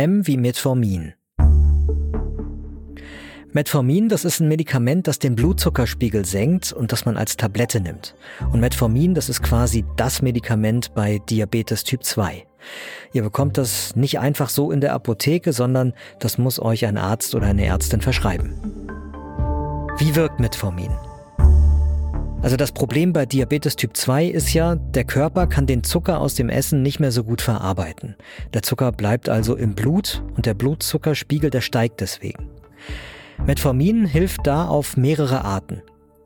M wie Metformin. Metformin, das ist ein Medikament, das den Blutzuckerspiegel senkt und das man als Tablette nimmt. Und Metformin, das ist quasi das Medikament bei Diabetes Typ 2. Ihr bekommt das nicht einfach so in der Apotheke, sondern das muss euch ein Arzt oder eine Ärztin verschreiben. Wie wirkt Metformin? Also das Problem bei Diabetes Typ 2 ist ja, der Körper kann den Zucker aus dem Essen nicht mehr so gut verarbeiten. Der Zucker bleibt also im Blut und der Blutzuckerspiegel, der steigt deswegen. Metformin hilft da auf mehrere Arten.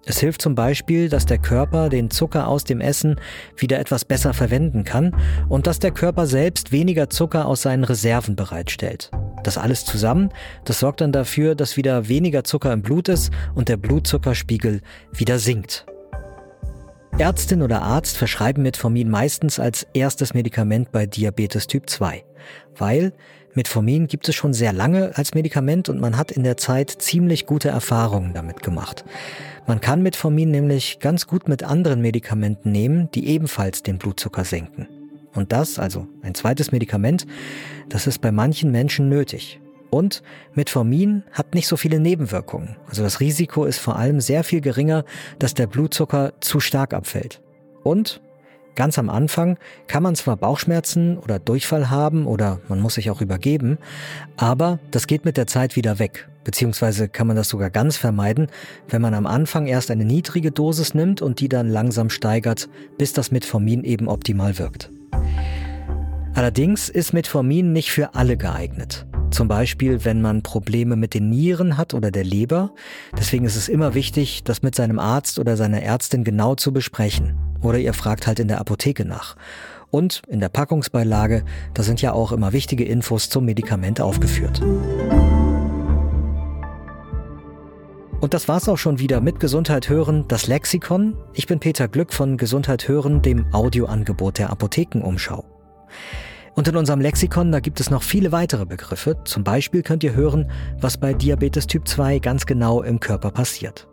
Es hilft zum Beispiel, dass der Körper den Zucker aus dem Essen wieder etwas besser verwenden kann und dass der Körper selbst weniger Zucker aus seinen Reserven bereitstellt. Das alles zusammen, das sorgt dann dafür, dass wieder weniger Zucker im Blut ist und der Blutzuckerspiegel wieder sinkt. Ärztin oder Arzt verschreiben Metformin meistens als erstes Medikament bei Diabetes Typ 2, weil Metformin gibt es schon sehr lange als Medikament und man hat in der Zeit ziemlich gute Erfahrungen damit gemacht. Man kann Metformin nämlich ganz gut mit anderen Medikamenten nehmen, die ebenfalls den Blutzucker senken. Und das, also ein zweites Medikament, das ist bei manchen Menschen nötig. Und Metformin hat nicht so viele Nebenwirkungen. Also das Risiko ist vor allem sehr viel geringer, dass der Blutzucker zu stark abfällt. Und ganz am Anfang kann man zwar Bauchschmerzen oder Durchfall haben oder man muss sich auch übergeben, aber das geht mit der Zeit wieder weg. Beziehungsweise kann man das sogar ganz vermeiden, wenn man am Anfang erst eine niedrige Dosis nimmt und die dann langsam steigert, bis das Metformin eben optimal wirkt. Allerdings ist Metformin nicht für alle geeignet. Zum Beispiel, wenn man Probleme mit den Nieren hat oder der Leber. Deswegen ist es immer wichtig, das mit seinem Arzt oder seiner Ärztin genau zu besprechen. Oder ihr fragt halt in der Apotheke nach. Und in der Packungsbeilage, da sind ja auch immer wichtige Infos zum Medikament aufgeführt. Und das war's auch schon wieder mit Gesundheit hören, das Lexikon. Ich bin Peter Glück von Gesundheit hören, dem Audioangebot der Apothekenumschau. Und in unserem Lexikon, da gibt es noch viele weitere Begriffe. Zum Beispiel könnt ihr hören, was bei Diabetes Typ 2 ganz genau im Körper passiert.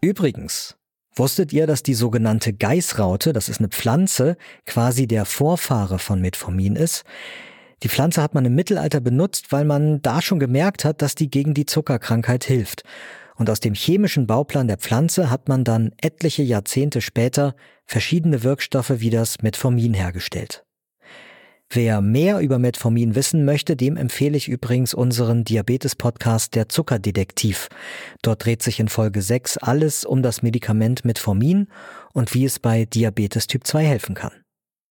Übrigens, wusstet ihr, dass die sogenannte Geißraute, das ist eine Pflanze, quasi der Vorfahre von Metformin ist? Die Pflanze hat man im Mittelalter benutzt, weil man da schon gemerkt hat, dass die gegen die Zuckerkrankheit hilft und aus dem chemischen Bauplan der Pflanze hat man dann etliche Jahrzehnte später verschiedene Wirkstoffe wie das Metformin hergestellt. Wer mehr über Metformin wissen möchte, dem empfehle ich übrigens unseren Diabetes-Podcast Der Zuckerdetektiv. Dort dreht sich in Folge 6 alles um das Medikament Metformin und wie es bei Diabetes Typ 2 helfen kann.